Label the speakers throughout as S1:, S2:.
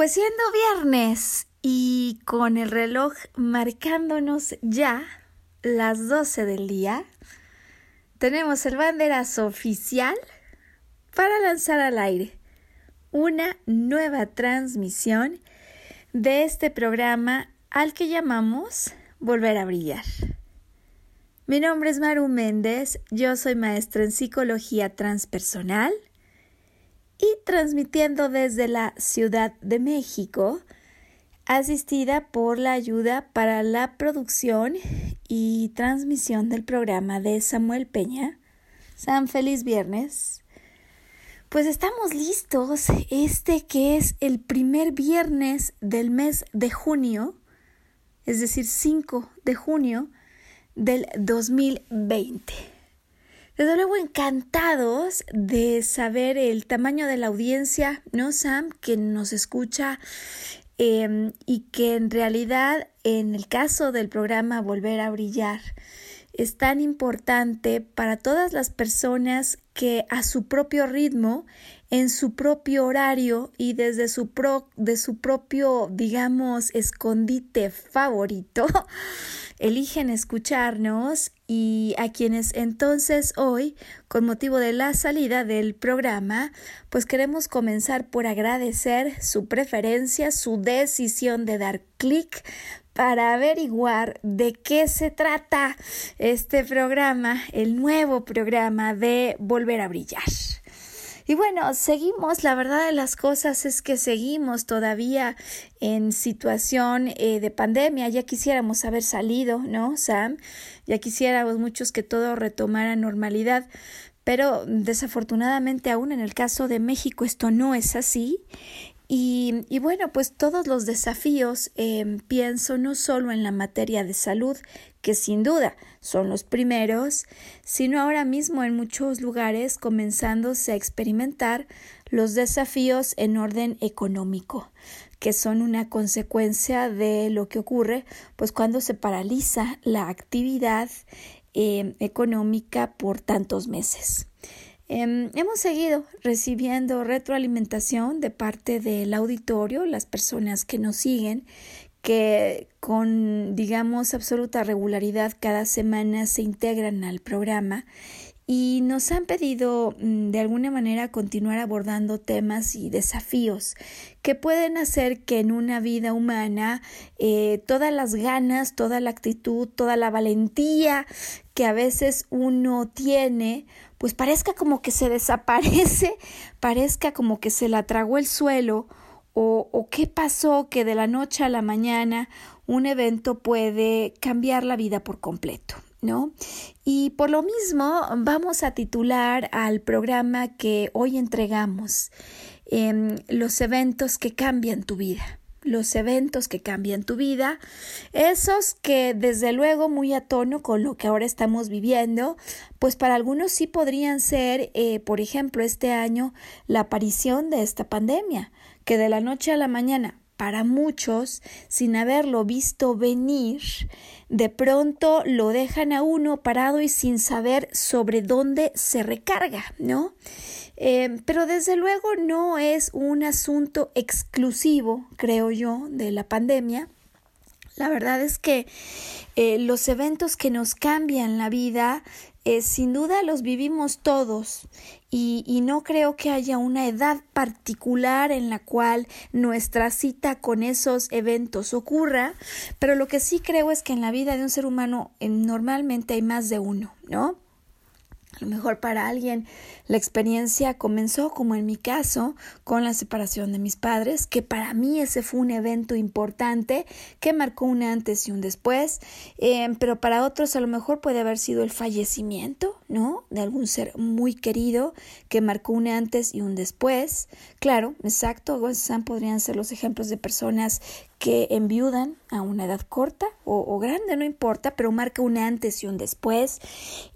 S1: Pues siendo viernes y con el reloj marcándonos ya las 12 del día, tenemos el banderazo oficial para lanzar al aire una nueva transmisión de este programa al que llamamos Volver a Brillar. Mi nombre es Maru Méndez, yo soy maestra en psicología transpersonal y transmitiendo desde la Ciudad de México, asistida por la ayuda para la producción y transmisión del programa de Samuel Peña. San feliz viernes. Pues estamos listos, este que es el primer viernes del mes de junio, es decir, 5 de junio del 2020. Desde luego encantados de saber el tamaño de la audiencia, ¿no, Sam? Que nos escucha em, y que en realidad en el caso del programa Volver a Brillar es tan importante para todas las personas que a su propio ritmo, en su propio horario y desde su, pro, de su propio, digamos, escondite favorito, eligen escucharnos y a quienes entonces hoy, con motivo de la salida del programa, pues queremos comenzar por agradecer su preferencia, su decisión de dar clic para averiguar de qué se trata este programa, el nuevo programa de Volver a Brillar. Y bueno, seguimos, la verdad de las cosas es que seguimos todavía en situación eh, de pandemia, ya quisiéramos haber salido, ¿no, Sam? Ya quisiéramos muchos que todo retomara normalidad, pero desafortunadamente aún en el caso de México esto no es así. Y, y bueno, pues todos los desafíos, eh, pienso no solo en la materia de salud, que sin duda son los primeros, sino ahora mismo en muchos lugares comenzándose a experimentar los desafíos en orden económico, que son una consecuencia de lo que ocurre pues cuando se paraliza la actividad eh, económica por tantos meses. Em, hemos seguido recibiendo retroalimentación de parte del auditorio, las personas que nos siguen, que con, digamos, absoluta regularidad cada semana se integran al programa y nos han pedido mm, de alguna manera continuar abordando temas y desafíos que pueden hacer que en una vida humana eh, todas las ganas, toda la actitud, toda la valentía que a veces uno tiene, pues parezca como que se desaparece, parezca como que se la tragó el suelo o, qué pasó que de la noche a la mañana un evento puede cambiar la vida por completo. ¿No? Y por lo mismo vamos a titular al programa que hoy entregamos em, Los eventos que cambian tu vida los eventos que cambian tu vida, esos que desde luego muy a tono con lo que ahora estamos viviendo, pues para algunos sí podrían ser, eh, por ejemplo, este año la aparición de esta pandemia, que de la noche a la mañana para muchos, sin haberlo visto venir, de pronto lo dejan a uno parado y sin saber sobre dónde se recarga, ¿no? Eh, pero desde luego no es un asunto exclusivo, creo yo, de la pandemia. La verdad es que eh, los eventos que nos cambian la vida eh, sin duda los vivimos todos y, y, no creo que haya una edad particular en la cual nuestra cita con esos eventos ocurra, pero lo que sí creo es que en la vida de un ser humano eh, normalmente hay más de uno, ¿no? A lo mejor para alguien la experiencia comenzó, como en mi caso, con la separación de mis padres, que para mí ese fue un evento importante que marcó un antes y un después, eh, pero para otros a lo mejor puede haber sido el fallecimiento, ¿no? De algún ser muy querido que marcó un antes y un después. Claro, exacto, podrían ser los ejemplos de personas que enviudan a una edad corta o, grande, no importa, pero marca un antes y un después.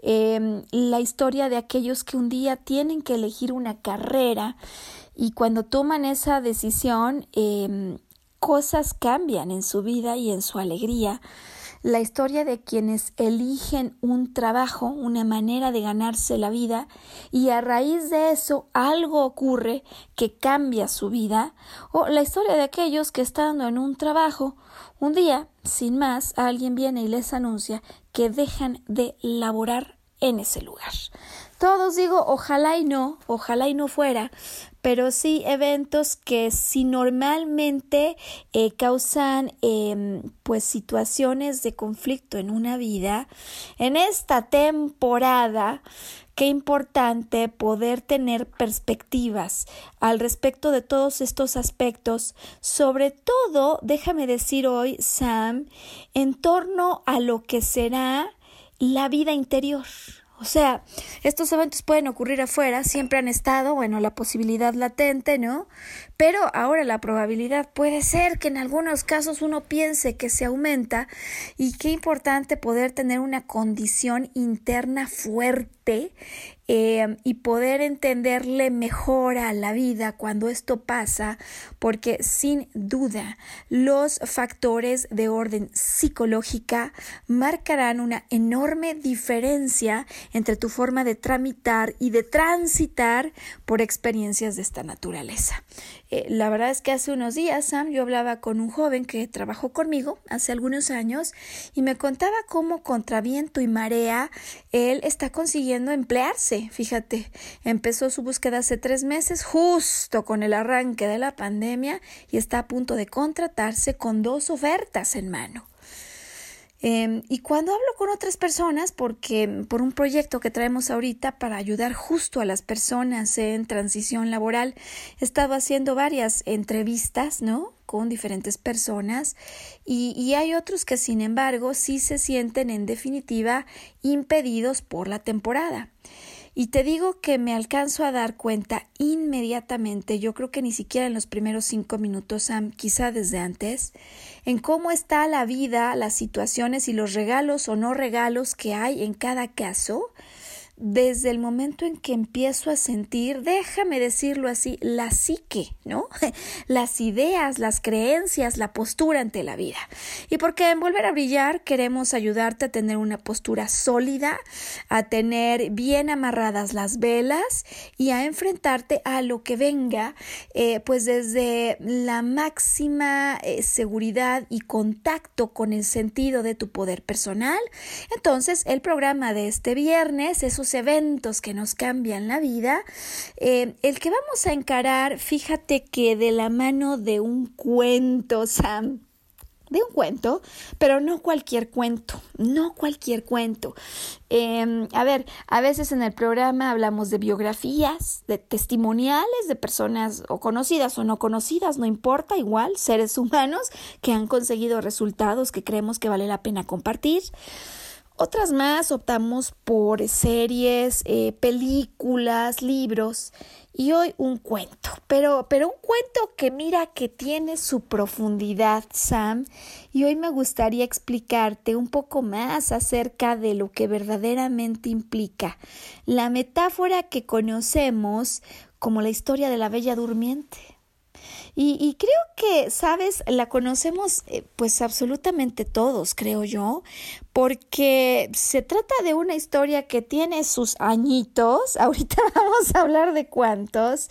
S1: Em, la historia de aquellos que un día tienen que elegir una carrera y cuando toman esa decisión, em, cosas cambian en su vida y en su alegría la historia de quienes eligen un trabajo, una manera de ganarse la vida, y a raíz de eso algo ocurre que cambia su vida, o la historia de aquellos que estando en un trabajo, un día, sin más, alguien viene y les anuncia que dejan de laborar en ese lugar. Todos digo, ojalá y no, ojalá y no fuera, pero sí eventos que si normalmente eh, causan em, pues situaciones de conflicto en una vida, en esta temporada, qué importante poder tener perspectivas al respecto de todos estos aspectos, sobre todo, déjame decir hoy, Sam, en torno a lo que será la vida interior. O sea, estos eventos pueden ocurrir afuera, siempre han estado, bueno, la posibilidad latente, ¿no? Pero ahora la probabilidad puede ser que en algunos casos uno piense que se aumenta y qué importante poder tener una condición interna fuerte eh, y poder entenderle mejor a la vida cuando esto pasa, porque sin duda los factores de orden psicológica marcarán una enorme diferencia entre tu forma de tramitar y de transitar por experiencias de esta naturaleza. Eh, la verdad es que hace unos días, Sam, yo hablaba con un joven que trabajó conmigo hace algunos años y me contaba cómo contra viento y marea él está consiguiendo emplearse. Fíjate, empezó su búsqueda hace tres meses, justo con el arranque de la pandemia, y está a punto de contratarse con dos ofertas en mano. Em, y cuando hablo con otras personas, porque por un proyecto que traemos ahorita para ayudar justo a las personas en transición laboral, he estado haciendo varias entrevistas, ¿no? con diferentes personas y, hay otros que sin embargo sí se sienten en definitiva impedidos por la temporada. Y te digo que me alcanzo a dar cuenta inmediatamente, yo creo que ni siquiera en los primeros cinco minutos, Sam, quizá desde antes, en cómo está la vida, las situaciones y los regalos o no regalos que hay en cada caso, desde el momento en que empiezo a sentir, déjame decirlo así, la psique, ¿no? Las ideas, las creencias, la postura ante la vida. Y porque en Volver a Brillar queremos ayudarte a tener una postura sólida, a tener bien amarradas las velas y a enfrentarte a lo que venga, eh, pues desde la máxima eh, seguridad y contacto con el sentido de tu poder personal. Entonces, el programa de este viernes es eventos que nos cambian la vida, eh, el que vamos a encarar, fíjate que de la mano de un cuento, Sam, de un cuento, pero no cualquier cuento, no cualquier cuento. Em, a ver, a veces en el programa hablamos de biografías, de testimoniales de personas o conocidas o no conocidas, no importa, igual, seres humanos que han conseguido resultados que creemos que vale la pena compartir. Otras más optamos por series, eh, películas, libros y hoy un cuento, pero, pero un cuento que mira que tiene su profundidad, Sam, y hoy me gustaría explicarte un poco más acerca de lo que verdaderamente implica la metáfora que conocemos como la historia de la Bella Durmiente. Y, creo que, sabes, la conocemos eh, pues absolutamente todos, creo yo, porque se trata de una historia que tiene sus añitos, ahorita vamos a hablar de cuántos,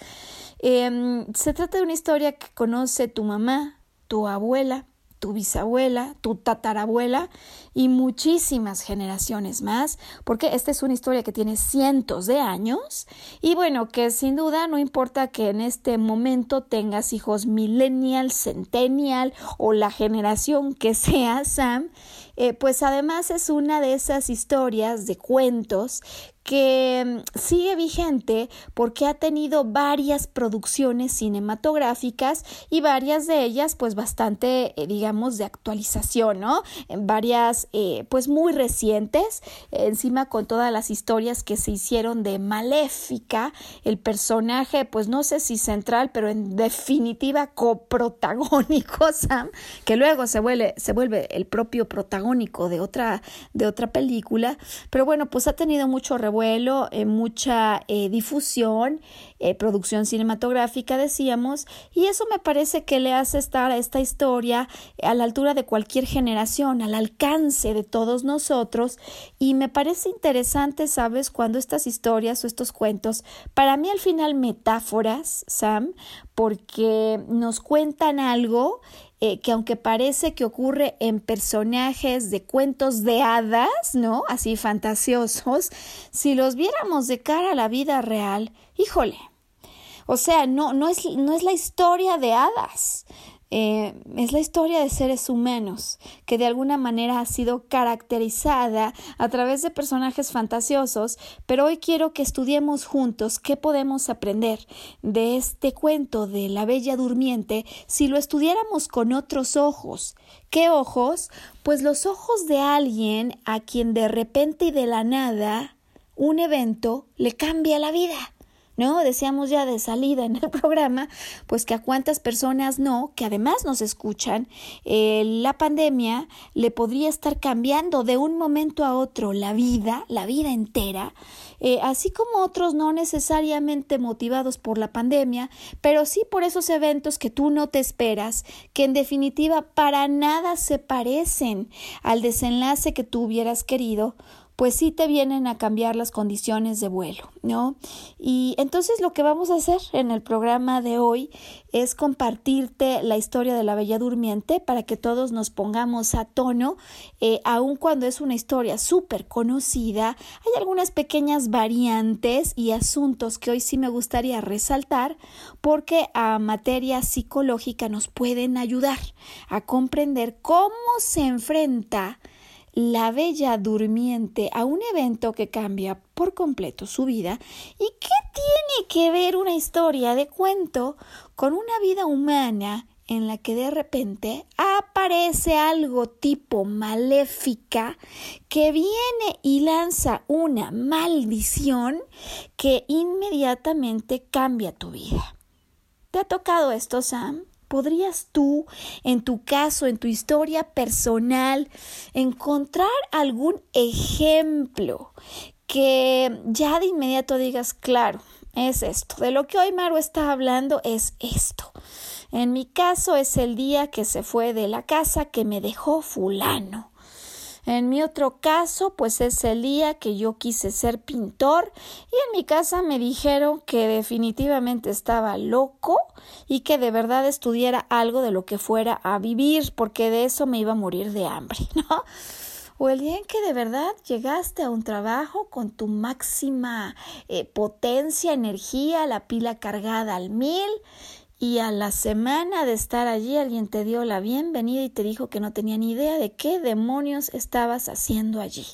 S1: em, se trata de una historia que conoce tu mamá, tu abuela, tu bisabuela, tu tatarabuela y muchísimas generaciones más, porque esta es una historia que tiene cientos de años. Y bueno, que sin duda no importa que en este momento tengas hijos millennial, centennial o la generación que sea, Sam, eh, pues además es una de esas historias de cuentos que mm, sigue vigente porque ha tenido varias producciones cinematográficas y varias de ellas pues bastante eh, digamos de actualización, ¿no? Varias eh, pues muy recientes, encima con todas las historias que se hicieron de Maléfica, el personaje pues no sé si central, pero en definitiva coprotagónico Sam, que luego se vuelve, se vuelve el propio protagónico de otra, de otra película, pero bueno pues ha tenido mucho vuelo, eh, mucha eh, difusión, eh, producción cinematográfica, decíamos, y eso me parece que le hace estar a esta historia a la altura de cualquier generación, al alcance de todos nosotros, y me parece interesante, ¿sabes?, cuando estas historias o estos cuentos, para mí al final metáforas, Sam, porque nos cuentan algo eh, que aunque parece que ocurre en personajes de cuentos de hadas, ¿no? Así fantasiosos, si los viéramos de cara a la vida real, híjole. O sea, no, no, es, no es la historia de hadas, eh, es la historia de seres humanos que de alguna manera ha sido caracterizada a través de personajes fantasiosos, pero hoy quiero que estudiemos juntos qué podemos aprender de este cuento de la Bella Durmiente si lo estudiáramos con otros ojos. ¿Qué ojos? Pues los ojos de alguien a quien de repente y de la nada un evento le cambia la vida. ¿No? Decíamos ya de salida en el programa, pues que a cuántas personas no, que además nos escuchan, eh, la pandemia le podría estar cambiando de un momento a otro la vida, la vida entera, eh, así como otros no necesariamente motivados por la pandemia, pero sí por esos eventos que tú no te esperas, que en definitiva para nada se parecen al desenlace que tú hubieras querido pues sí te vienen a cambiar las condiciones de vuelo, ¿no? Y entonces lo que vamos a hacer en el programa de hoy es compartirte la historia de la Bella Durmiente para que todos nos pongamos a tono, eh, aun cuando es una historia súper conocida, hay algunas pequeñas variantes y asuntos que hoy sí me gustaría resaltar porque a materia psicológica nos pueden ayudar a comprender cómo se enfrenta la bella durmiente a un evento que cambia por completo su vida y qué tiene que ver una historia de cuento con una vida humana en la que de repente aparece algo tipo maléfica que viene y lanza una maldición que inmediatamente cambia tu vida. ¿Te ha tocado esto, Sam? ¿Podrías tú, en tu caso, en tu historia personal, encontrar algún ejemplo que ya de inmediato digas, claro, es esto. De lo que hoy Maru está hablando es esto. En mi caso es el día que se fue de la casa que me dejó fulano. En mi otro caso, pues es el día que yo quise ser pintor y en mi casa me dijeron que definitivamente estaba loco y que de verdad estudiara algo de lo que fuera a vivir, porque de eso me iba a morir de hambre, ¿no? o el día en que de verdad llegaste a un trabajo con tu máxima eh, potencia, energía, la pila cargada al mil y a la semana de estar allí alguien te dio la bienvenida y te dijo que no tenía ni idea de qué demonios estabas haciendo allí.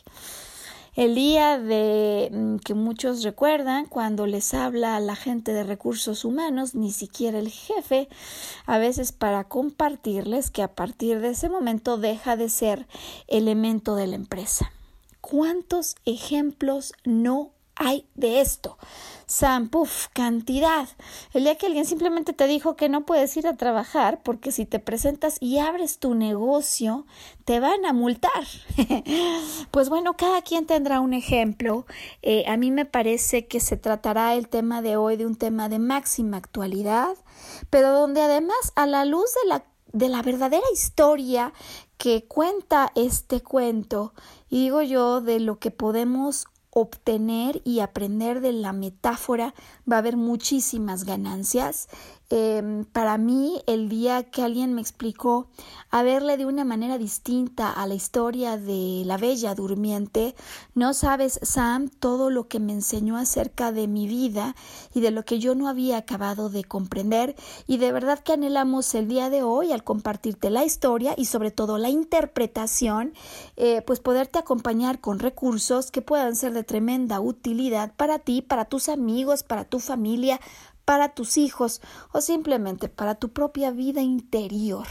S1: El día de mm, que muchos recuerdan cuando les habla la gente de recursos humanos, ni siquiera el jefe, a veces para compartirles que a partir de ese momento deja de ser elemento de la empresa. ¿Cuántos ejemplos no hay de esto? Sam, puff, cantidad. El día que alguien simplemente te dijo que no puedes ir a trabajar porque si te presentas y abres tu negocio, te van a multar. pues bueno, cada quien tendrá un ejemplo. Eh, a mí me parece que se tratará el tema de hoy de un tema de máxima actualidad, pero donde además a la luz de la de la verdadera historia que cuenta este cuento, y digo yo, de lo que podemos obtener y aprender de la metáfora va a haber muchísimas ganancias Em, para mí, el día que alguien me explicó a verle de una manera distinta a la historia de la Bella Durmiente, no sabes, Sam, todo lo que me enseñó acerca de mi vida y de lo que yo no había acabado de comprender, y de verdad que anhelamos el día de hoy al compartirte la historia y sobre todo la interpretación, eh, pues poderte acompañar con recursos que puedan ser de tremenda utilidad para ti, para tus amigos, para tu familia, para tus hijos o simplemente para tu propia vida interior.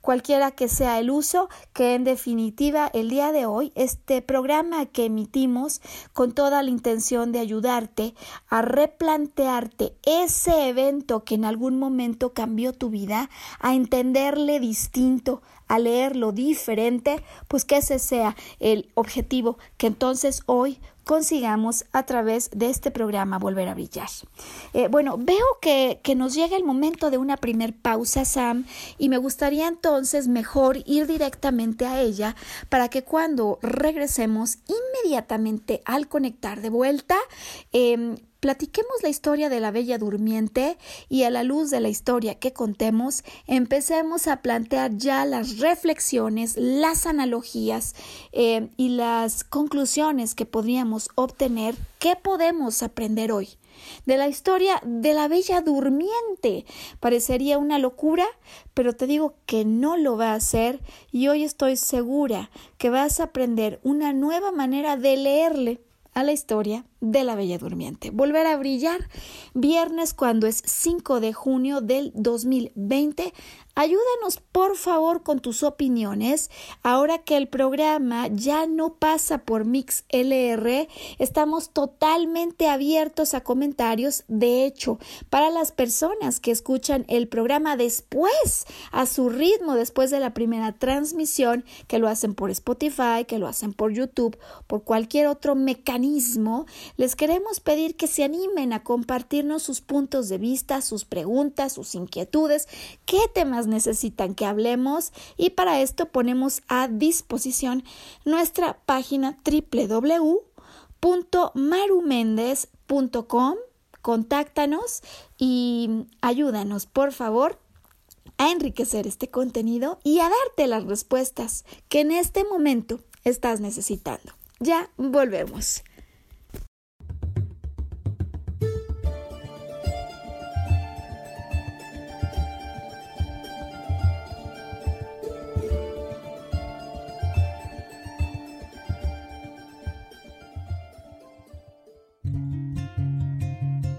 S1: Cualquiera que sea el uso, que en definitiva el día de hoy este programa que emitimos con toda la intención de ayudarte a replantearte ese evento que en algún momento cambió tu vida, a entenderle distinto, a leerlo diferente, pues que ese sea el objetivo que entonces hoy consigamos a través de este programa volver a brillar. Eh, bueno, veo que, que, nos llega el momento de una primer pausa, Sam, y me gustaría entonces mejor ir directamente a ella para que cuando regresemos inmediatamente al conectar de vuelta, eh, Platiquemos la historia de la Bella Durmiente y a la luz de la historia que contemos, empecemos a plantear ya las reflexiones, las analogías eh, y las conclusiones que podríamos obtener, qué podemos aprender hoy. De la historia de la Bella Durmiente. Parecería una locura, pero te digo que no lo va a hacer y hoy estoy segura que vas a aprender una nueva manera de leerle a la historia de la Bella Durmiente. Volver a brillar viernes cuando es 5 de junio del 2020 Ayúdanos por favor con tus opiniones. Ahora que el programa ya no pasa por Mix LR, estamos totalmente abiertos a comentarios. De hecho, para las personas que escuchan el programa después, a su ritmo, después de la primera transmisión, que lo hacen por Spotify, que lo hacen por YouTube, por cualquier otro mecanismo, les queremos pedir que se animen a compartirnos sus puntos de vista, sus preguntas, sus inquietudes, qué temas necesitan que hablemos y para esto ponemos a disposición nuestra página www.marumendez.com. Contáctanos y ayúdanos, por favor, a enriquecer este contenido y a darte las respuestas que en este momento estás necesitando. Ya volvemos.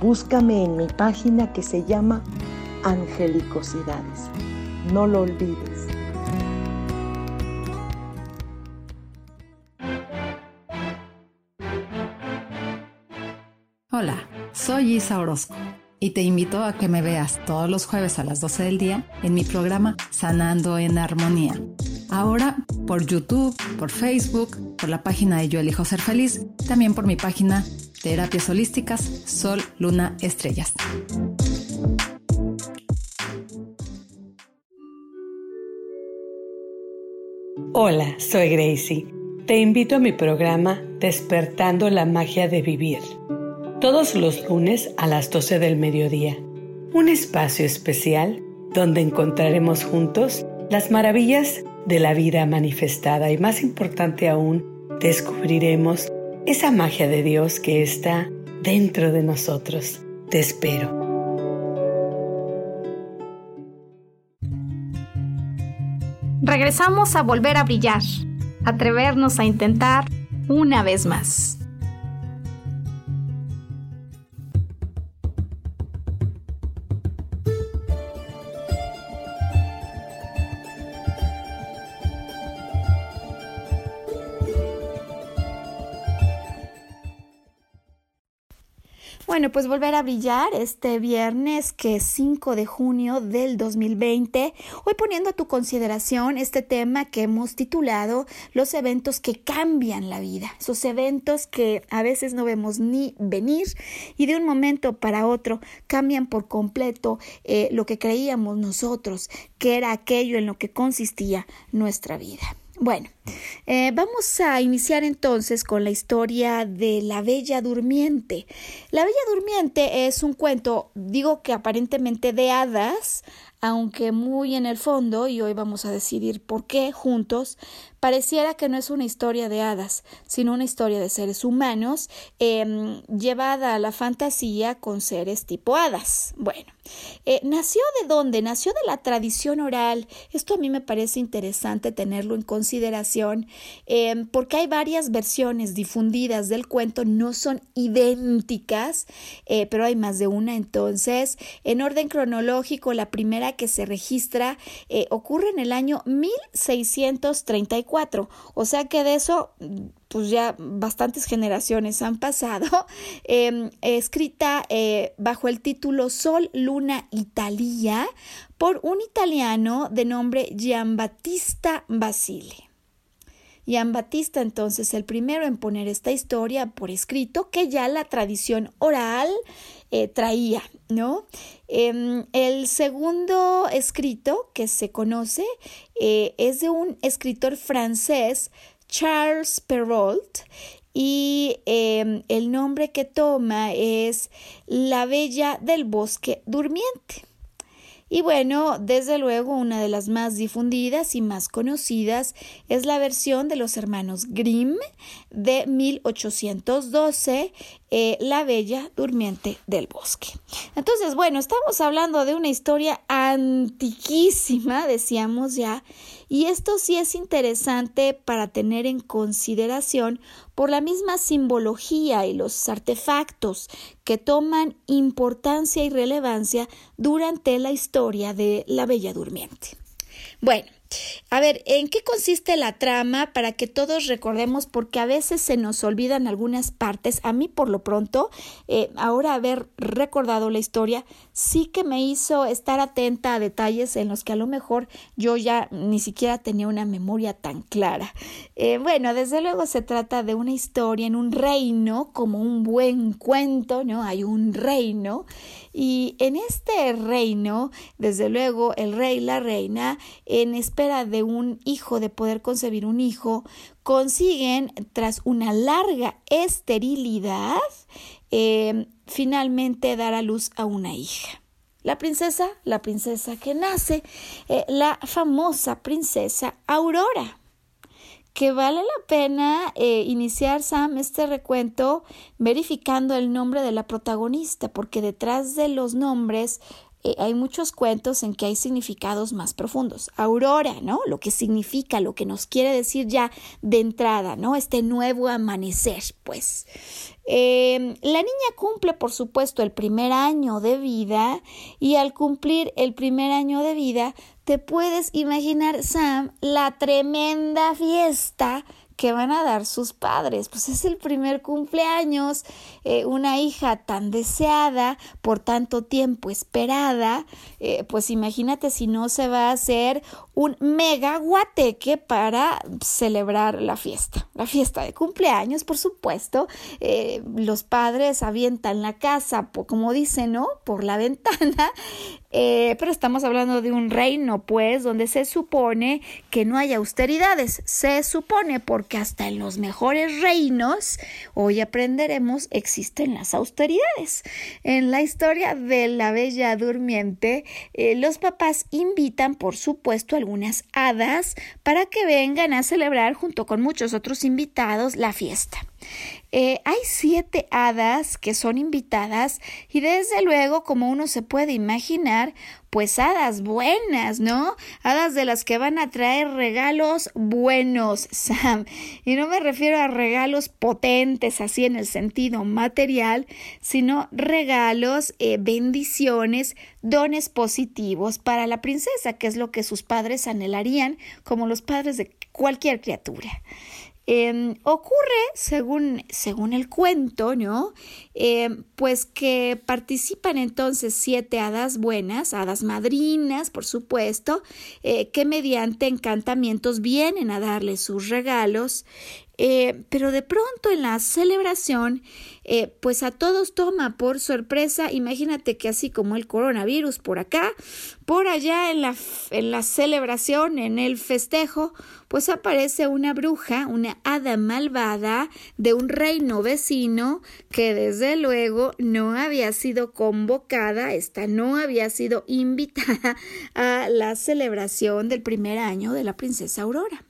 S2: Búscame en mi página que se llama Angelicosidades. No lo olvides.
S3: Hola, soy Isa Orozco y te invito a que me veas todos los jueves a las 12 del día en mi programa Sanando en Armonía. Ahora por YouTube, por Facebook, por la página de Yo Elijo Ser Feliz, también por mi página Terapias Holísticas, Sol, Luna, Estrellas.
S4: Hola, soy Gracie. Te invito a mi programa Despertando la Magia de Vivir. Todos los lunes a las 12 del mediodía. Un espacio especial donde encontraremos juntos las maravillas de la vida manifestada y más importante aún, descubriremos esa magia de Dios que está dentro de nosotros. Te espero.
S1: Regresamos a volver a brillar, atrevernos a intentar una vez más. Bueno, pues volver a brillar este viernes que es 5 de junio del 2020. Hoy poniendo a tu consideración este tema que hemos titulado Los eventos que cambian la vida. Esos eventos que a veces no vemos ni venir y de un momento para otro cambian por completo eh, lo que creíamos nosotros que era aquello en lo que consistía nuestra vida. Bueno, eh, vamos a iniciar entonces con la historia de la Bella Durmiente. La Bella Durmiente es un cuento, digo que aparentemente de hadas, aunque muy en el fondo, y hoy vamos a decidir por qué juntos, pareciera que no es una historia de hadas, sino una historia de seres humanos em, llevada a la fantasía con seres tipo hadas. Bueno, eh, ¿nació de dónde? Nació de la tradición oral. Esto a mí me parece interesante tenerlo en consideración em, porque hay varias versiones difundidas del cuento, no son idénticas, eh, pero hay más de una. Entonces, en orden cronológico, la primera que se registra eh, ocurre en el año 1634. O sea que de eso pues ya bastantes generaciones han pasado, em, escrita eh, bajo el título Sol, Luna, Italia, por un italiano de nombre Giambattista Basile. Battista entonces el primero en poner esta historia por escrito que ya la tradición oral eh, traía, ¿no? Em, el segundo escrito que se conoce eh, es de un escritor francés, Charles Perrault, y em, el nombre que toma es La Bella del Bosque Durmiente. Y bueno, desde luego una de las más difundidas y más conocidas es la versión de los hermanos Grimm de 1812, eh, La Bella Durmiente del Bosque. Entonces, bueno, estamos hablando de una historia antiquísima, decíamos ya, y esto sí es interesante para tener en consideración por la misma simbología y los artefactos que toman importancia y relevancia durante la historia de la Bella Durmiente. Bueno, a ver, ¿en qué consiste la trama para que todos recordemos? Porque a veces se nos olvidan algunas partes. A mí, por lo pronto, eh, ahora haber recordado la historia, sí que me hizo estar atenta a detalles en los que a lo mejor yo ya ni siquiera tenía una memoria tan clara. Eh, bueno, desde luego se trata de una historia en un reino, como un buen cuento, ¿no? Hay un reino y en este reino, desde luego, el rey la reina, en espera de un hijo, de poder concebir un hijo, consiguen, tras una larga esterilidad, eh, finalmente dar a luz a una hija. La princesa, la princesa que nace, eh, la famosa princesa Aurora que vale la pena eh, iniciar, Sam, este recuento verificando el nombre de la protagonista, porque detrás de los nombres eh, hay muchos cuentos en que hay significados más profundos. Aurora, ¿no? Lo que significa, lo que nos quiere decir ya de entrada, ¿no? Este nuevo amanecer, pues. Em, la niña cumple, por supuesto, el primer año de vida y al cumplir el primer año de vida te puedes imaginar, Sam, la tremenda fiesta que van a dar sus padres. Pues es el primer cumpleaños, eh, una hija tan deseada, por tanto tiempo esperada, eh, pues imagínate si no se va a hacer un mega guateque para celebrar la fiesta. La fiesta de cumpleaños, por supuesto. Eh, los padres avientan la casa, como dicen, ¿no? Por la ventana. Pero estamos hablando de un reino, pues, donde se supone que no hay austeridades. Se supone, por que hasta en los mejores reinos, hoy aprenderemos, existen las austeridades. En la historia de la Bella Durmiente, eh, los papás invitan, por supuesto, algunas hadas para que vengan a celebrar junto con muchos otros invitados la fiesta. Eh, hay siete hadas que son invitadas y desde luego, como uno se puede imaginar, pues hadas buenas, ¿no? Hadas de las que van a traer regalos buenos, Sam. Y no me refiero a regalos potentes, así en el sentido material, sino regalos, eh, bendiciones, dones positivos para la princesa, que es lo que sus padres anhelarían, como los padres de cualquier criatura. Em, ocurre, según, según el cuento, ¿no? Em, pues que participan entonces siete hadas buenas, hadas madrinas, por supuesto, eh, que mediante encantamientos vienen a darle sus regalos eh, pero de pronto en la celebración, eh, pues a todos toma por sorpresa. Imagínate que así como el coronavirus por acá, por allá en la, en la celebración, en el festejo, pues aparece una bruja, una hada malvada de un reino vecino que desde luego no había sido convocada, esta no había sido invitada a la celebración del primer año de la princesa Aurora.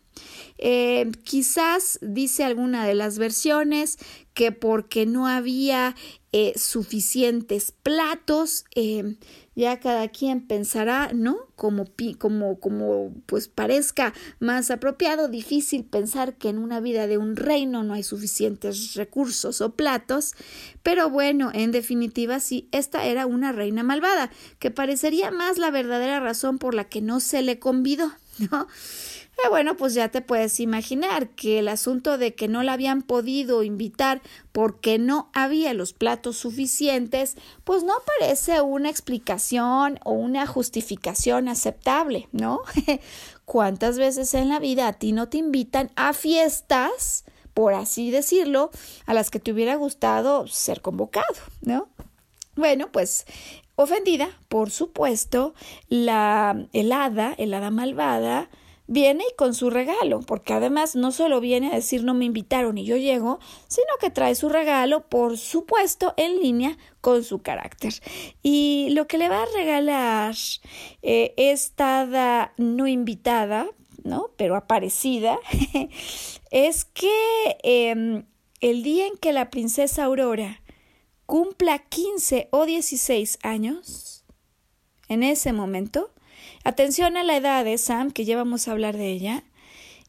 S1: Eh, quizás dice alguna de las versiones que porque no había eh, suficientes platos, eh, ya cada quien pensará, ¿no? Como, como, como pues parezca más apropiado, difícil pensar que en una vida de un reino no hay suficientes recursos o platos, pero bueno, en definitiva sí, esta era una reina malvada, que parecería más la verdadera razón por la que no se le convidó, ¿no? Eh, bueno, pues ya te puedes imaginar que el asunto de que no la habían podido invitar porque no había los platos suficientes, pues no parece una explicación o una justificación aceptable, ¿no? ¿Cuántas veces en la vida a ti no te invitan a fiestas, por así decirlo, a las que te hubiera gustado ser convocado, ¿no? Bueno, pues ofendida, por supuesto, la helada, el hada malvada, viene y con su regalo, porque además no solo viene a decir no me invitaron y yo llego, sino que trae su regalo, por supuesto, en línea con su carácter. Y lo que le va a regalar eh, esta no invitada, ¿no? Pero aparecida, es que em, el día en que la princesa Aurora cumpla 15 o 16 años, en ese momento, Atención a la edad de Sam, que ya vamos a hablar de ella.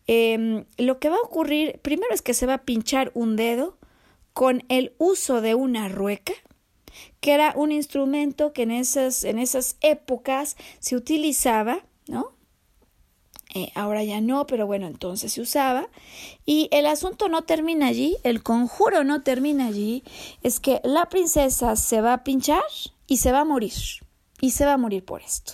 S1: Em, lo que va a ocurrir primero es que se va a pinchar un dedo con el uso de una rueca, que era un instrumento que en esas, en esas épocas se utilizaba, ¿no? Eh, ahora ya no, pero bueno, entonces se usaba. Y el asunto no termina allí, el conjuro no termina allí, es que la princesa se va a pinchar y se va a morir. Y se va a morir por esto.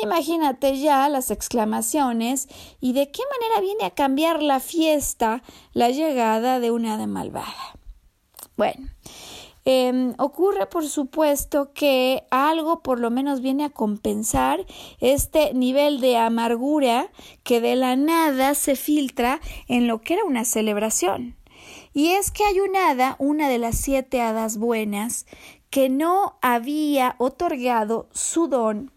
S1: Imagínate ya las exclamaciones y de qué manera viene a cambiar la fiesta la llegada de una hada malvada. Bueno, em, ocurre por supuesto que algo por lo menos viene a compensar este nivel de amargura que de la nada se filtra en lo que era una celebración. Y es que hay una hada, una de las siete hadas buenas, que no había otorgado su don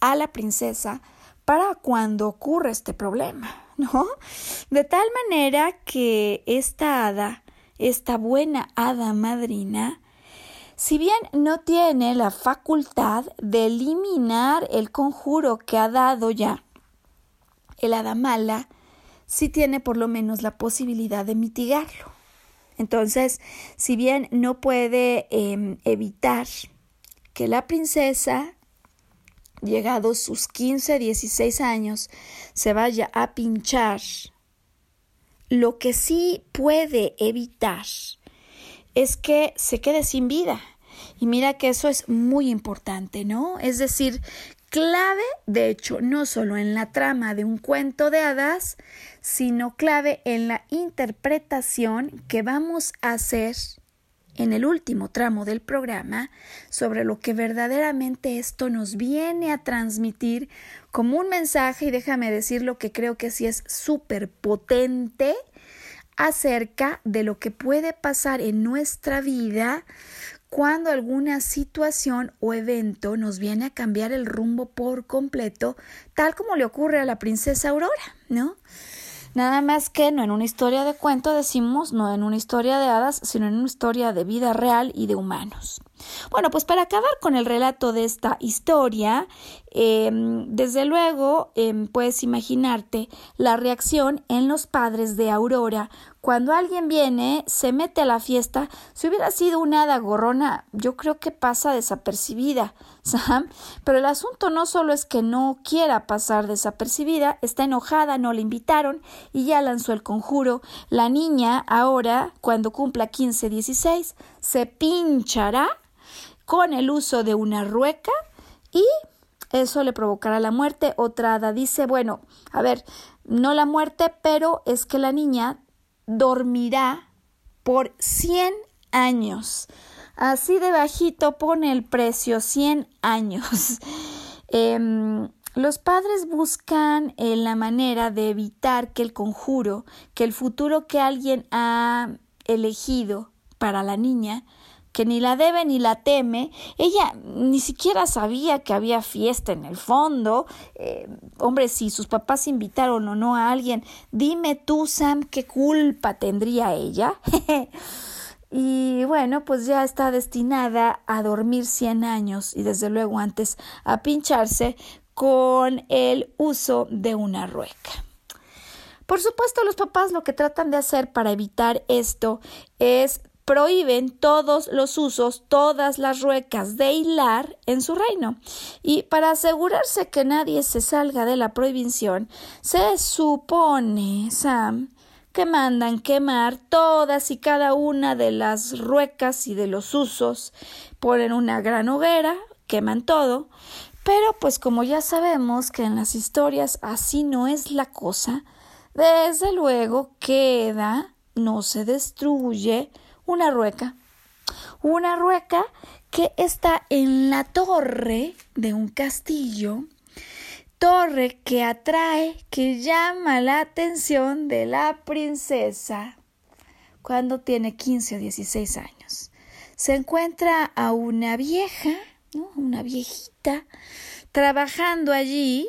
S1: a la princesa para cuando ocurre este problema, ¿no? De tal manera que esta hada, esta buena hada madrina, si bien no tiene la facultad de eliminar el conjuro que ha dado ya el hada mala, sí tiene por lo menos la posibilidad de mitigarlo. Entonces, si bien no puede em, evitar que la princesa llegados sus 15, 16 años, se vaya a pinchar, lo que sí puede evitar es que se quede sin vida. Y mira que eso es muy importante, ¿no? Es decir, clave, de hecho, no solo en la trama de un cuento de hadas, sino clave en la interpretación que vamos a hacer en el último tramo del programa sobre lo que verdaderamente esto nos viene a transmitir como un mensaje, y déjame decir lo que creo que sí es súper potente acerca de lo que puede pasar en nuestra vida cuando alguna situación o evento nos viene a cambiar el rumbo por completo, tal como le ocurre a la princesa Aurora, ¿no? Nada más que no en una historia de cuento decimos, no en una historia de hadas, sino en una historia de vida real y de humanos. Bueno, pues para acabar con el relato de esta historia, em, desde luego em, puedes imaginarte la reacción en los padres de Aurora cuando alguien viene, se mete a la fiesta. Si hubiera sido una hada gorrona, yo creo que pasa desapercibida, Sam. Pero el asunto no solo es que no quiera pasar desapercibida, está enojada, no la invitaron y ya lanzó el conjuro. La niña, ahora, cuando cumpla 15, 16, se pinchará con el uso de una rueca y eso le provocará la muerte. Otra hada dice, bueno, a ver, no la muerte, pero es que la niña dormirá por 100 años. Así de bajito pone el precio, 100 años. Em, los padres buscan eh, la manera de evitar que el conjuro, que el futuro que alguien ha elegido para la niña, que ni la debe ni la teme. Ella ni siquiera sabía que había fiesta en el fondo. Eh, hombre, si sus papás invitaron o no a alguien, dime tú, Sam, qué culpa tendría ella. y bueno, pues ya está destinada a dormir 100 años y desde luego antes a pincharse con el uso de una rueca. Por supuesto, los papás lo que tratan de hacer para evitar esto es prohíben todos los usos, todas las ruecas de hilar en su reino. Y para asegurarse que nadie se salga de la prohibición, se supone, Sam, que mandan quemar todas y cada una de las ruecas y de los usos, ponen una gran hoguera, queman todo, pero pues como ya sabemos que en las historias así no es la cosa, desde luego queda, no se destruye, una rueca. Una rueca que está en la torre de un castillo, torre que atrae, que llama la atención de la princesa cuando tiene 15 o 16 años. Se encuentra a una vieja, una viejita, trabajando allí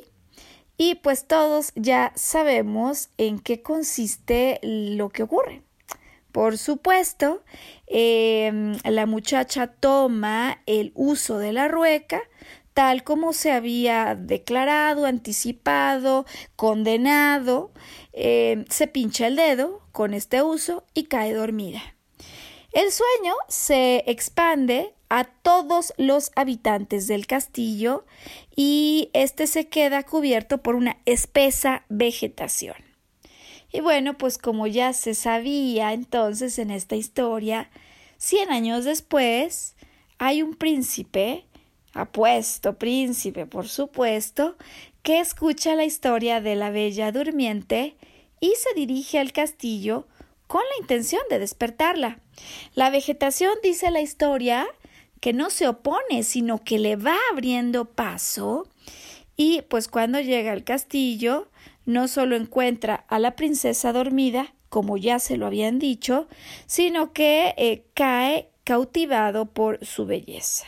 S1: y pues todos ya sabemos en qué consiste lo que ocurre. Por supuesto, em, la muchacha toma el uso de la rueca tal como se había declarado, anticipado, condenado, em, se pincha el dedo con este uso y cae dormida. El sueño se expande a todos los habitantes del castillo y este se queda cubierto por una espesa vegetación. Y bueno, pues como ya se sabía entonces en esta historia, cien años después hay un príncipe, apuesto príncipe por supuesto, que escucha la historia de la bella durmiente y se dirige al castillo con la intención de despertarla. La vegetación, dice la historia, que no se opone, sino que le va abriendo paso y pues cuando llega al castillo no solo encuentra a la princesa dormida, como ya se lo habían dicho, sino que eh, cae cautivado por su belleza.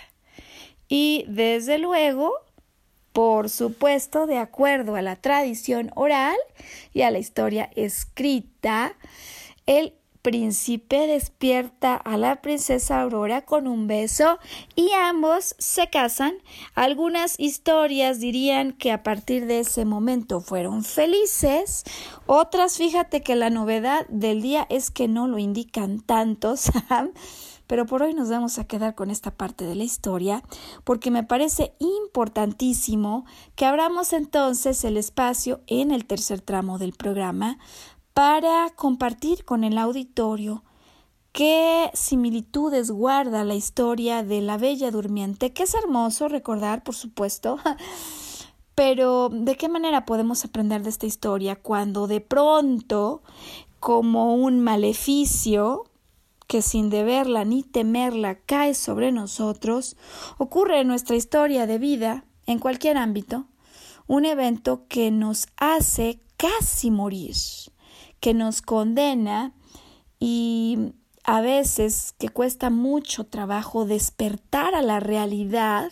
S1: Y desde luego, por supuesto, de acuerdo a la tradición oral y a la historia escrita, el príncipe despierta a la princesa Aurora con un beso y ambos se casan. Algunas historias dirían que a partir de ese momento fueron felices. Otras, fíjate que la novedad del día es que no lo indican tantos. Pero por hoy nos vamos a quedar con esta parte de la historia porque me parece importantísimo que abramos entonces el espacio en el tercer tramo del programa para compartir con el auditorio qué similitudes guarda la historia de la Bella Durmiente, que es hermoso recordar, por supuesto, pero de qué manera podemos aprender de esta historia cuando de pronto, como un maleficio, que sin deberla ni temerla cae sobre nosotros, ocurre en nuestra historia de vida, en cualquier ámbito, un evento que nos hace casi morir que nos condena y a veces que cuesta mucho trabajo despertar a la realidad.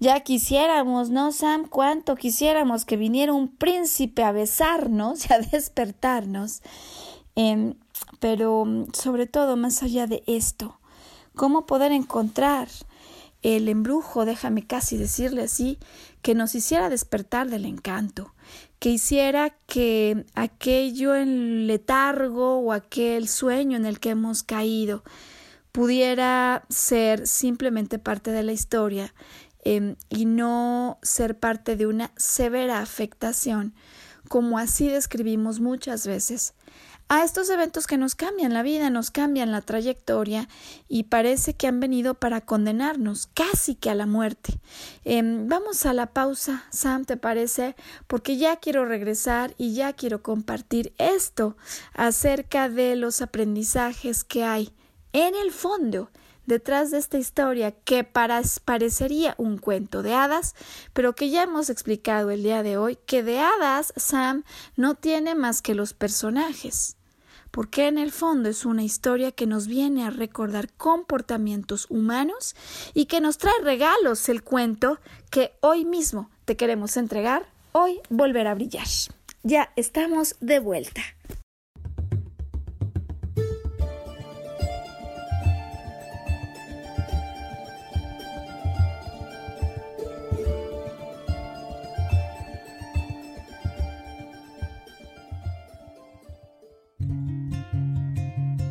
S1: Ya quisiéramos, ¿no, Sam? ¿Cuánto quisiéramos que viniera un príncipe a besarnos y a despertarnos? Em, pero sobre todo, más allá de esto, ¿cómo poder encontrar el embrujo, déjame casi decirle así, que nos hiciera despertar del encanto, que hiciera que aquello en letargo o aquel sueño en el que hemos caído pudiera ser simplemente parte de la historia em, y no ser parte de una severa afectación, como así describimos muchas veces a estos eventos que nos cambian la vida, nos cambian la trayectoria y parece que han venido para condenarnos casi que a la muerte. Em, vamos a la pausa, Sam, ¿te parece? Porque ya quiero regresar y ya quiero compartir esto acerca de los aprendizajes que hay en el fondo detrás de esta historia que para, parecería un cuento de hadas, pero que ya hemos explicado el día de hoy que de hadas Sam no tiene más que los personajes porque en el fondo es una historia que nos viene a recordar comportamientos humanos y que nos trae regalos el cuento que hoy mismo te queremos entregar, hoy volver a brillar. Ya estamos de vuelta.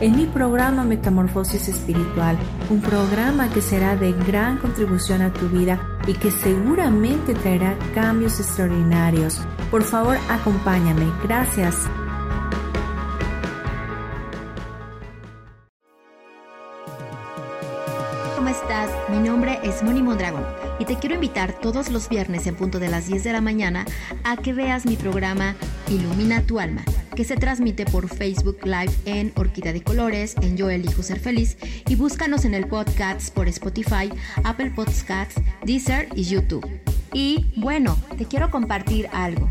S5: en mi programa Metamorfosis Espiritual, un programa que será de gran contribución a tu vida y que seguramente traerá cambios extraordinarios. Por favor, acompáñame. Gracias.
S6: ¿Cómo estás? Mi nombre es Moni Mondragón y te quiero invitar todos los viernes en punto de las 10 de la mañana a que veas mi programa Ilumina tu alma que se transmite por Facebook Live en Orquídea de Colores, en Yo Elijo Ser Feliz y búscanos en el podcast por Spotify, Apple Podcasts, Deezer y YouTube. Y bueno, te quiero compartir algo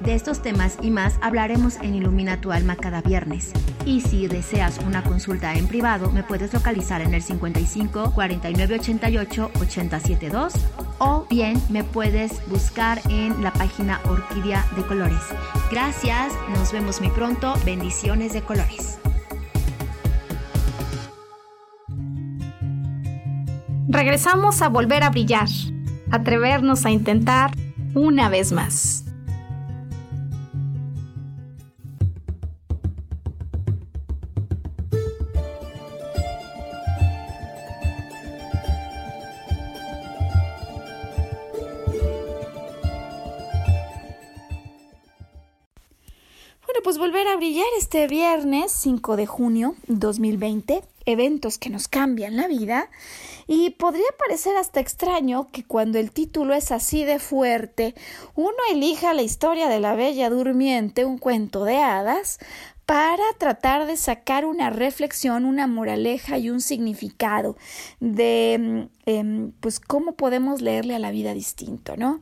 S6: De estos temas y más hablaremos en Ilumina tu alma cada viernes. Y si deseas una consulta en privado, me puedes localizar en el 55 49 88 872 o bien me puedes buscar en la página Orquídea de Colores. Gracias, nos vemos muy pronto. Bendiciones de colores.
S7: Regresamos a volver a brillar, atrevernos a intentar una vez más.
S1: Pues volver a brillar este viernes 5 de junio 2020, eventos que nos cambian la vida. Y podría parecer hasta extraño que cuando el título es así de fuerte, uno elija la historia de la Bella Durmiente, un cuento de hadas, para tratar de sacar una reflexión, una moraleja y un significado de mm, em, pues cómo podemos leerle a la vida distinto, ¿no?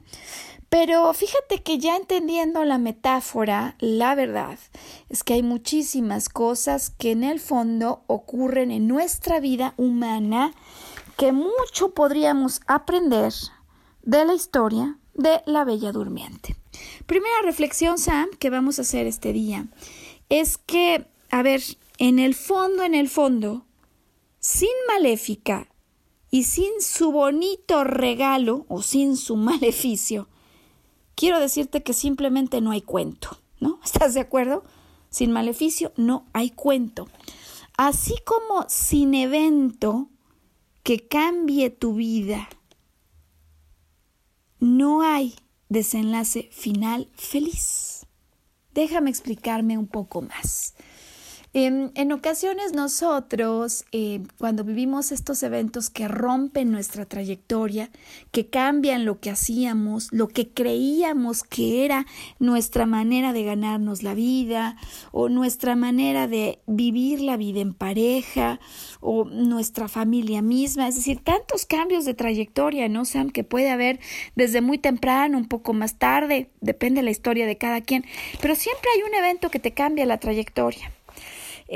S1: Pero fíjate que ya entendiendo la metáfora, la verdad es que hay muchísimas cosas que en el fondo ocurren en nuestra vida humana que mucho podríamos aprender de la historia de la Bella Durmiente. Primera reflexión, Sam, que vamos a hacer este día, es que, a ver, en el fondo, en el fondo, sin Maléfica y sin su bonito regalo o sin su maleficio, quiero decirte que simplemente no hay cuento, ¿no? ¿Estás de acuerdo? Sin maleficio no hay cuento. Así como sin evento que cambie tu vida, no hay desenlace final feliz. Déjame explicarme un poco más. En, ocasiones nosotros, eh, cuando vivimos estos eventos que rompen nuestra trayectoria, que cambian lo que hacíamos, lo que creíamos que era nuestra manera de ganarnos la vida, o nuestra manera de vivir la vida en pareja, o nuestra familia misma, es decir, tantos cambios de trayectoria, ¿no, Sam? Que puede haber desde muy temprano, un poco más tarde, depende de la historia de cada quien, pero siempre hay un evento que te cambia la trayectoria.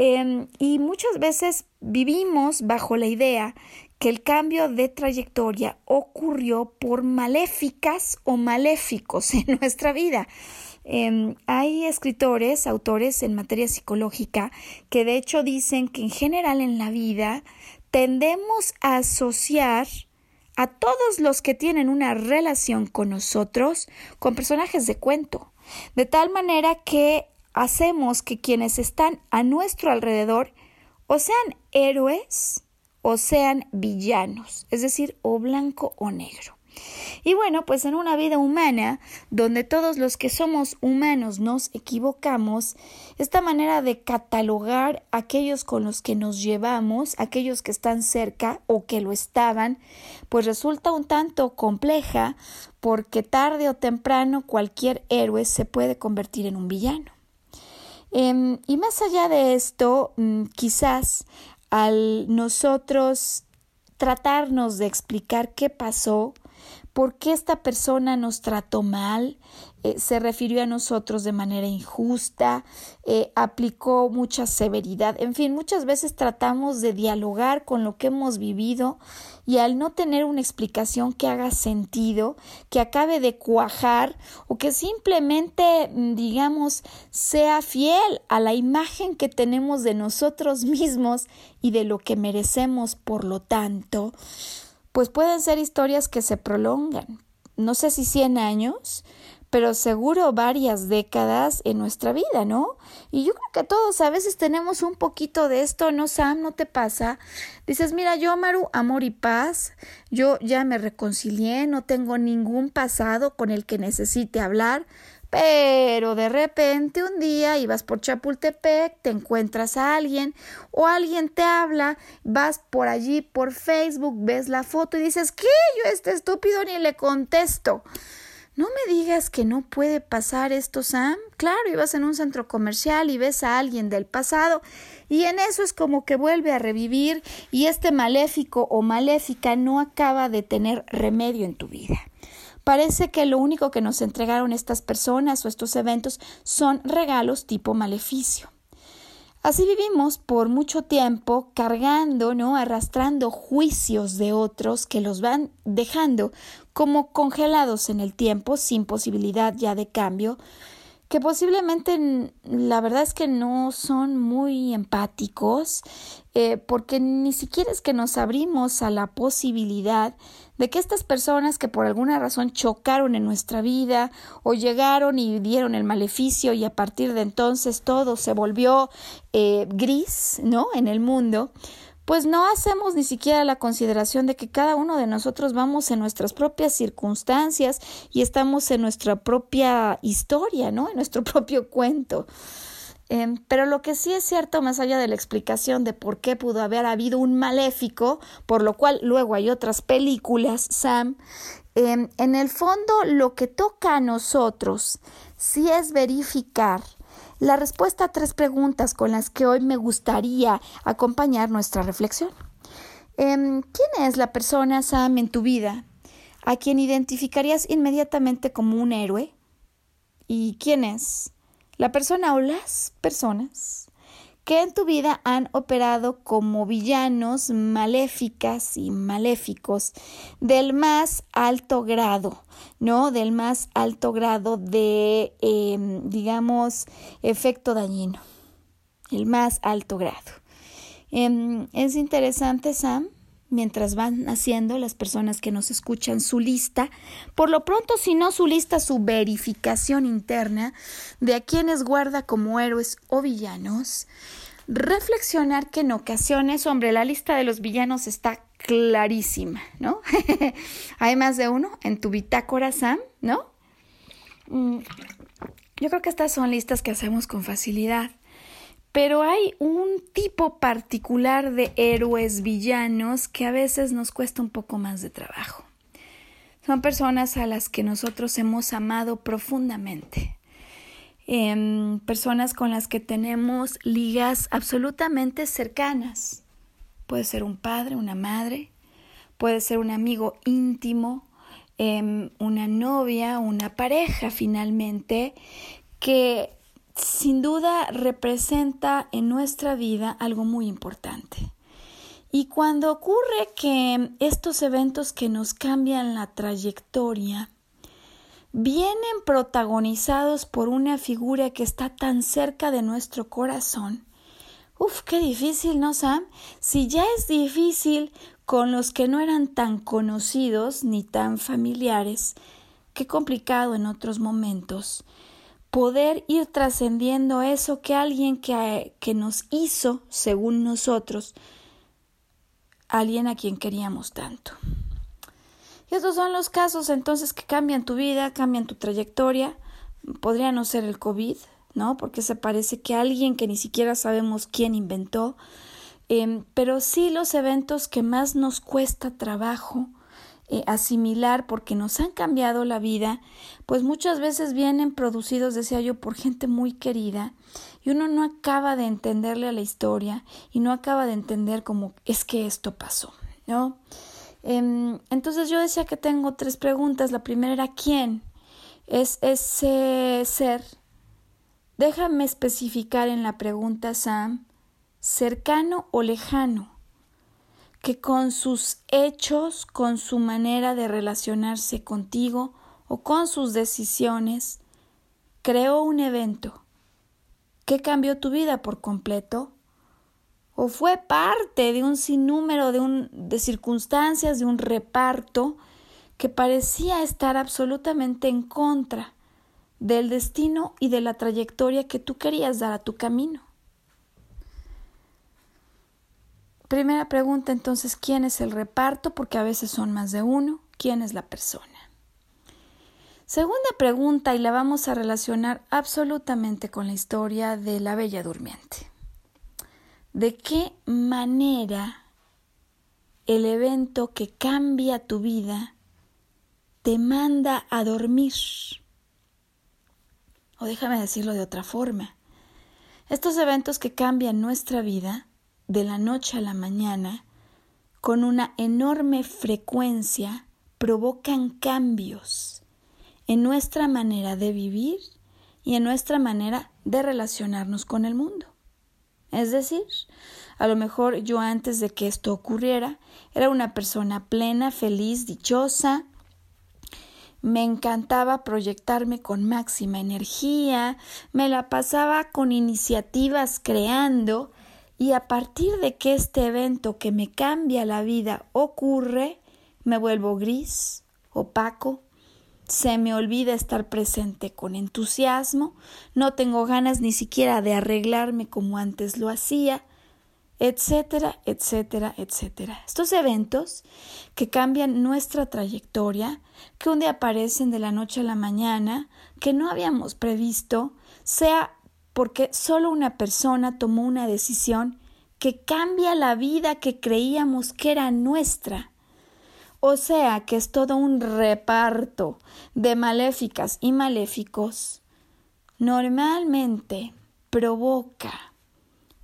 S1: Em, y muchas veces vivimos bajo la idea que el cambio de trayectoria ocurrió por maléficas o maléficos en nuestra vida. Em, hay escritores, autores en materia psicológica que de hecho dicen que en general en la vida tendemos a asociar a todos los que tienen una relación con nosotros con personajes de cuento, de tal manera que hacemos que quienes están a nuestro alrededor o sean héroes o sean villanos, es decir, o blanco o negro. Y bueno, pues en una vida humana, donde todos los que somos humanos nos equivocamos, esta manera de catalogar aquellos con los que nos llevamos, aquellos que están cerca o que lo estaban, pues resulta un tanto compleja porque tarde o temprano cualquier héroe se puede convertir en un villano. Em, y más allá de esto, mm, quizás al nosotros tratarnos de explicar qué pasó, por qué esta persona nos trató mal, eh, se refirió a nosotros de manera injusta, eh, aplicó mucha severidad, en fin, muchas veces tratamos de dialogar con lo que hemos vivido y al no tener una explicación que haga sentido, que acabe de cuajar o que simplemente, mm, digamos, sea fiel a la imagen que tenemos de nosotros mismos y de lo que merecemos, por lo tanto, pues pueden ser historias que se prolongan. No sé si 100 años, pero seguro varias décadas en nuestra vida, ¿no? Y yo creo que todos a veces tenemos un poquito de esto, ¿no, Sam? ¿No te pasa? Dices, mira, yo, Maru, amor y paz, yo ya me reconcilié, no tengo ningún pasado con el que necesite hablar, pero de repente un día ibas por Chapultepec, te encuentras a alguien o alguien te habla, vas por allí por Facebook, ves la foto y dices, ¿qué? Yo este estúpido ni le contesto. No me digas que no puede pasar esto, Sam. Claro, ibas en un centro comercial y ves a alguien del pasado y en eso es como que vuelve a revivir y este maléfico o maléfica no acaba de tener remedio en tu vida. Parece que lo único que nos entregaron estas personas o estos eventos son regalos tipo maleficio. Así vivimos por mucho tiempo cargando, ¿no? arrastrando juicios de otros que los van dejando como congelados en el tiempo sin posibilidad ya de cambio, que posiblemente la verdad es que no son muy empáticos, eh, porque ni siquiera es que nos abrimos a la posibilidad de que estas personas que por alguna razón chocaron en nuestra vida o llegaron y dieron el maleficio y a partir de entonces todo se volvió eh, gris, ¿no? En el mundo, pues no hacemos ni siquiera la consideración de que cada uno de nosotros vamos en nuestras propias circunstancias y estamos en nuestra propia historia, ¿no? En nuestro propio cuento. Em, pero lo que sí es cierto, más allá de la explicación de por qué pudo haber habido un maléfico, por lo cual luego hay otras películas, Sam, em, en el fondo lo que toca a nosotros sí es verificar la respuesta a tres preguntas con las que hoy me gustaría acompañar nuestra reflexión. Em, ¿Quién es la persona, Sam, en tu vida a quien identificarías inmediatamente como un héroe? ¿Y quién es la persona o las personas que en tu vida han operado como villanos maléficas y maléficos del más alto grado, ¿no? Del más alto grado de, em, digamos, efecto dañino, el más alto grado. Em, es interesante, Sam, mientras van haciendo las personas que nos escuchan su lista, por lo pronto, si no su lista, su verificación interna de a quienes guarda como héroes o villanos, reflexionar que en ocasiones, hombre, la lista de los villanos está clarísima, ¿no? Hay más de uno en tu bitácora, Sam, ¿no? Mm, yo creo que estas son listas que hacemos con facilidad. Pero hay un tipo particular de héroes villanos que a veces nos cuesta un poco más de trabajo. Son personas a las que nosotros hemos amado profundamente. Em, personas con las que tenemos ligas absolutamente cercanas. Puede ser un padre, una madre, puede ser un amigo íntimo, em, una novia, una pareja finalmente, que sin duda representa en nuestra vida algo muy importante. Y cuando ocurre que estos eventos que nos cambian la trayectoria vienen protagonizados por una figura que está tan cerca de nuestro corazón, Uf, qué difícil, ¿no, Sam? Si ya es difícil con los que no eran tan conocidos ni tan familiares, qué complicado en otros momentos poder ir trascendiendo eso que alguien que, que nos hizo, según nosotros, alguien a quien queríamos tanto. Y estos son los casos entonces que cambian tu vida, cambian tu trayectoria. Podría no ser el COVID, ¿no? Porque se parece que alguien que ni siquiera sabemos quién inventó. Em, pero sí los eventos que más nos cuesta trabajo eh, asimilar porque nos han cambiado la vida, pues muchas veces vienen producidos, decía yo, por gente muy querida y uno no acaba de entenderle a la historia y no acaba de entender cómo es que esto pasó, ¿no? Em, entonces yo decía que tengo tres preguntas. La primera era ¿quién es ese ser? Déjame especificar en la pregunta, Sam, cercano o lejano que con sus hechos, con su manera de relacionarse contigo o con sus decisiones, creó un evento que cambió tu vida por completo o fue parte de un sinnúmero de, un, de circunstancias, de un reparto que parecía estar absolutamente en contra del destino y de la trayectoria que tú querías dar a tu camino. Primera pregunta entonces, ¿quién es el reparto? Porque a veces son más de uno. ¿Quién es la persona? Segunda pregunta, y la vamos a relacionar absolutamente con la historia de la Bella Durmiente. ¿De qué manera el evento que cambia tu vida te manda a dormir? O déjame decirlo de otra forma. Estos eventos que cambian nuestra vida de la noche a la mañana, con una enorme frecuencia, provocan cambios en nuestra manera de vivir y en nuestra manera de relacionarnos con el mundo. Es decir, a lo mejor yo antes de que esto ocurriera era una persona plena, feliz, dichosa, me encantaba proyectarme con máxima energía, me la pasaba con iniciativas creando y a partir de que este evento que me cambia la vida ocurre, me vuelvo gris, opaco, se me olvida estar presente con entusiasmo, no tengo ganas ni siquiera de arreglarme como antes lo hacía, etcétera, etcétera, etcétera. Estos eventos que cambian nuestra trayectoria, que un día aparecen de la noche a la mañana, que no habíamos previsto, sea porque solo una persona tomó una decisión que cambia la vida que creíamos que era nuestra. O sea que es todo un reparto de maléficas y maléficos. Normalmente provoca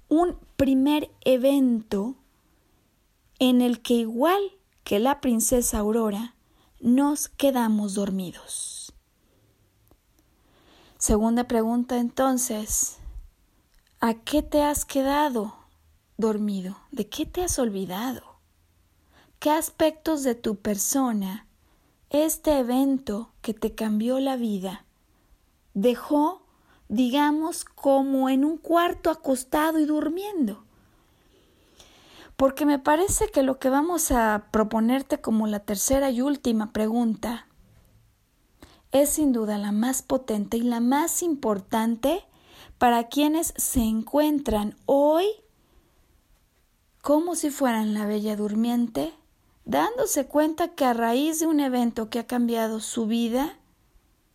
S1: un primer evento en el que igual que la princesa Aurora nos quedamos dormidos. Segunda pregunta entonces, ¿a qué te has quedado dormido? ¿De qué te has olvidado? ¿Qué aspectos de tu persona este evento que te cambió la vida dejó, digamos, como en un cuarto acostado y durmiendo? Porque me parece que lo que vamos a proponerte como la tercera y última pregunta es sin duda la más potente y la más importante para quienes se encuentran hoy como si fueran la bella durmiente, dándose cuenta que a raíz de un evento que ha cambiado su vida,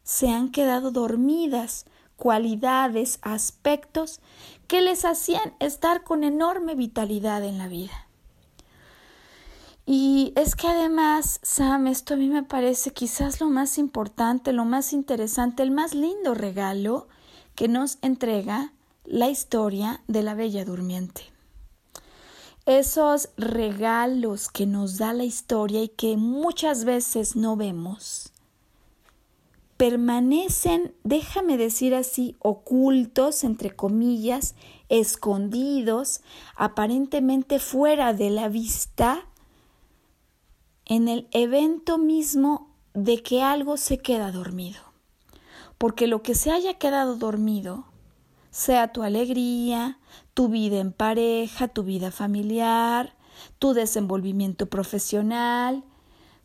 S1: se han quedado dormidas cualidades, aspectos que les hacían estar con enorme vitalidad en la vida. Y es que además, Sam, esto a mí me parece quizás lo más importante, lo más interesante, el más lindo regalo que nos entrega la historia de la Bella Durmiente. Esos regalos que nos da la historia y que muchas veces no vemos, permanecen, déjame decir así, ocultos, entre comillas, escondidos, aparentemente fuera de la vista, en el evento mismo de que algo se queda dormido. Porque lo que se haya quedado dormido, sea tu alegría, tu vida en pareja, tu vida familiar, tu desenvolvimiento profesional,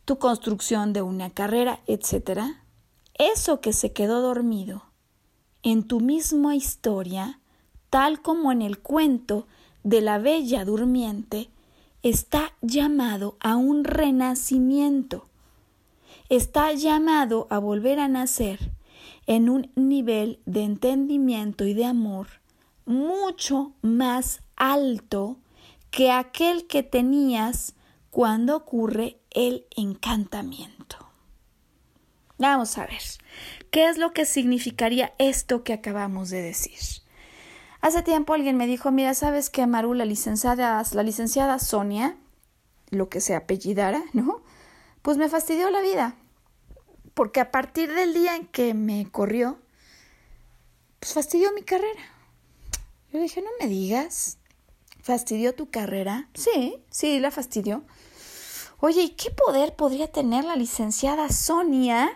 S1: tu construcción de una carrera, etc., eso que se quedó dormido en tu misma historia, tal como en el cuento de la bella durmiente, está llamado a un renacimiento, está llamado a volver a nacer en un nivel de entendimiento y de amor mucho más alto que aquel que tenías cuando ocurre el encantamiento. Vamos a ver, ¿qué es lo que significaría esto que acabamos de decir? Hace tiempo alguien me dijo, mira, ¿sabes qué, Maru, la licenciada, la licenciada Sonia, lo que se apellidara, ¿no? Pues me fastidió la vida. Porque a partir del día en que me corrió, pues fastidió mi carrera. Yo dije, no me digas, ¿fastidió tu carrera? Sí, sí, la fastidió. Oye, ¿y qué poder podría tener la licenciada Sonia?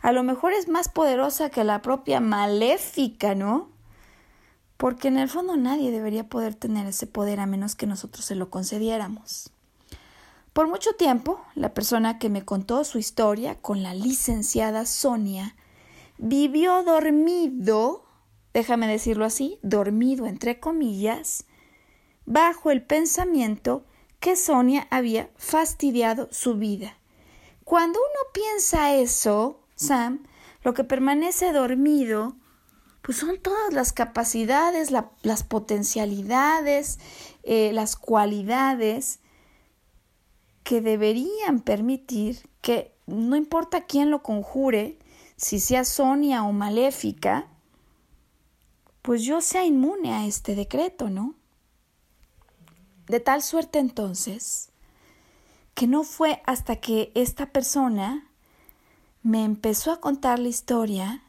S1: A lo mejor es más poderosa que la propia maléfica, ¿no? Porque en el fondo nadie debería poder tener ese poder a menos que nosotros se lo concediéramos. Por mucho tiempo, la persona que me contó su historia con la licenciada Sonia vivió dormido, déjame decirlo así, dormido entre comillas, bajo el pensamiento que Sonia había fastidiado su vida. Cuando uno piensa eso, Sam, lo que permanece dormido pues son todas las capacidades, las potencialidades, eh, las cualidades que deberían permitir que no importa quién lo conjure, si sea Sonia o maléfica, pues yo sea inmune a este decreto, ¿no? De tal suerte entonces que no fue hasta que esta persona me empezó a contar la historia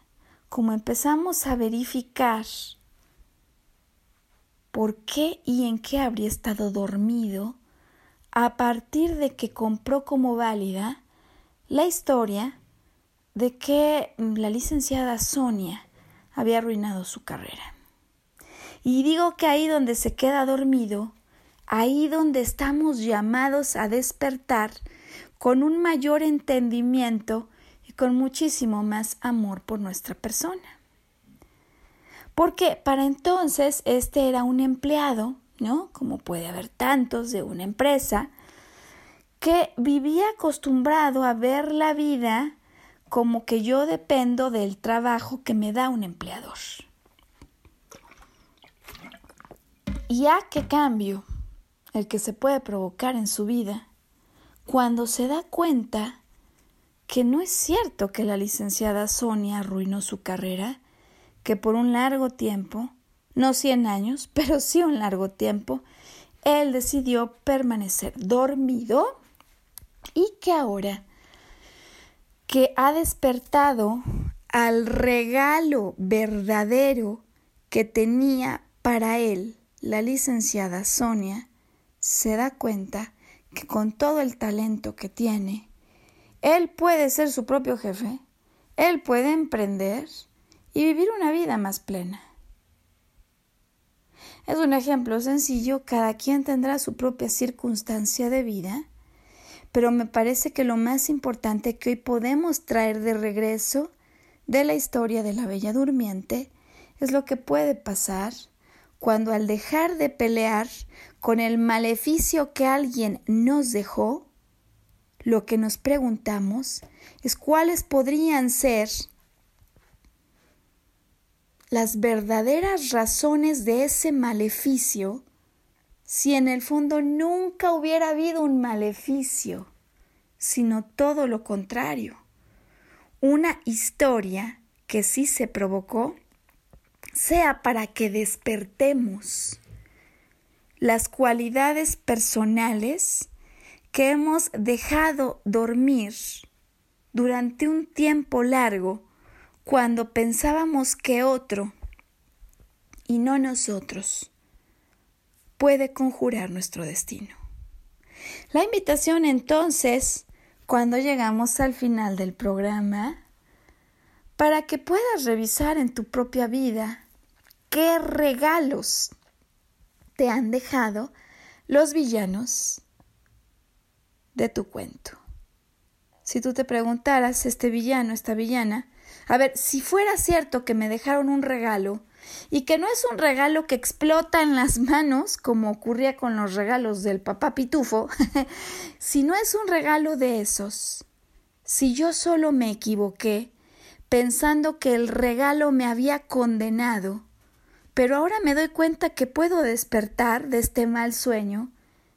S1: como empezamos a verificar por qué y en qué habría estado dormido, a partir de que compró como válida la historia de que la licenciada Sonia había arruinado su carrera. Y digo que ahí donde se queda dormido, ahí donde estamos llamados a despertar con un mayor entendimiento con muchísimo más amor por nuestra persona. Porque para entonces este era un empleado, ¿no? Como puede haber tantos de una empresa, que vivía acostumbrado a ver la vida como que yo dependo del trabajo que me da un empleador. Y a qué cambio el que se puede provocar en su vida cuando se da cuenta que no es cierto que la licenciada Sonia arruinó su carrera, que por un largo tiempo, no 100 años, pero sí un largo tiempo, él decidió permanecer dormido y que ahora que ha despertado al regalo verdadero que tenía para él la licenciada Sonia, se da cuenta que con todo el talento que tiene, él puede ser su propio jefe, él puede emprender y vivir una vida más plena. Es un ejemplo sencillo, cada quien tendrá su propia circunstancia de vida, pero me parece que lo más importante que hoy podemos traer de regreso de la historia de la Bella Durmiente es lo que puede pasar cuando al dejar de pelear con el maleficio que alguien nos dejó, lo que nos preguntamos es cuáles podrían ser las verdaderas razones de ese maleficio si en el fondo nunca hubiera habido un maleficio, sino todo lo contrario, una historia que sí se provocó, sea para que despertemos las cualidades personales que hemos dejado dormir durante un tiempo largo cuando pensábamos que otro, y no nosotros, puede conjurar nuestro destino. La invitación entonces, cuando llegamos al final del programa, para que puedas revisar en tu propia vida qué regalos te han dejado los villanos de tu cuento. Si tú te preguntaras, este villano, esta villana, a ver, si fuera cierto que me dejaron un regalo, y que no es un regalo que explota en las manos, como ocurría con los regalos del papá Pitufo, sino es un regalo de esos. Si yo solo me equivoqué, pensando que el regalo me había condenado, pero ahora me doy cuenta que puedo despertar de este mal sueño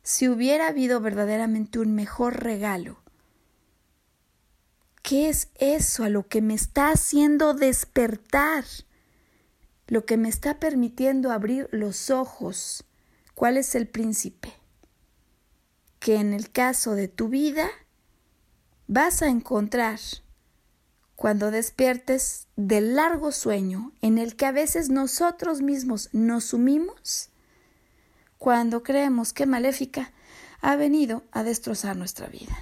S1: si hubiera habido verdaderamente un mejor regalo. ¿Qué es eso a lo que me está haciendo despertar? Lo que me está permitiendo abrir los ojos. ¿Cuál es el príncipe? Que en el caso de tu vida vas a encontrar cuando despiertes del largo sueño en el que a veces nosotros mismos nos sumimos cuando creemos que Maléfica ha venido a destrozar nuestra vida.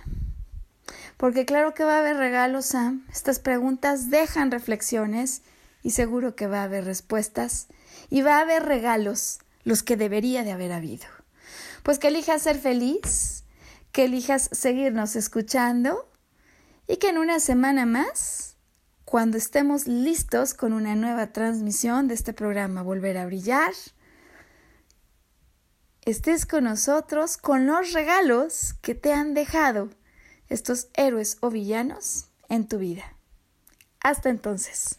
S1: Porque claro que va a haber regalos, Sam. Estas preguntas dejan reflexiones y seguro que va a haber respuestas y va a haber regalos, los que debería de haber habido. Pues que elijas ser feliz, que elijas seguirnos escuchando y que en una semana más, cuando estemos listos con una nueva transmisión de este programa Volver a Brillar, estés con nosotros con los regalos que te han dejado estos héroes o villanos en tu vida. Hasta entonces.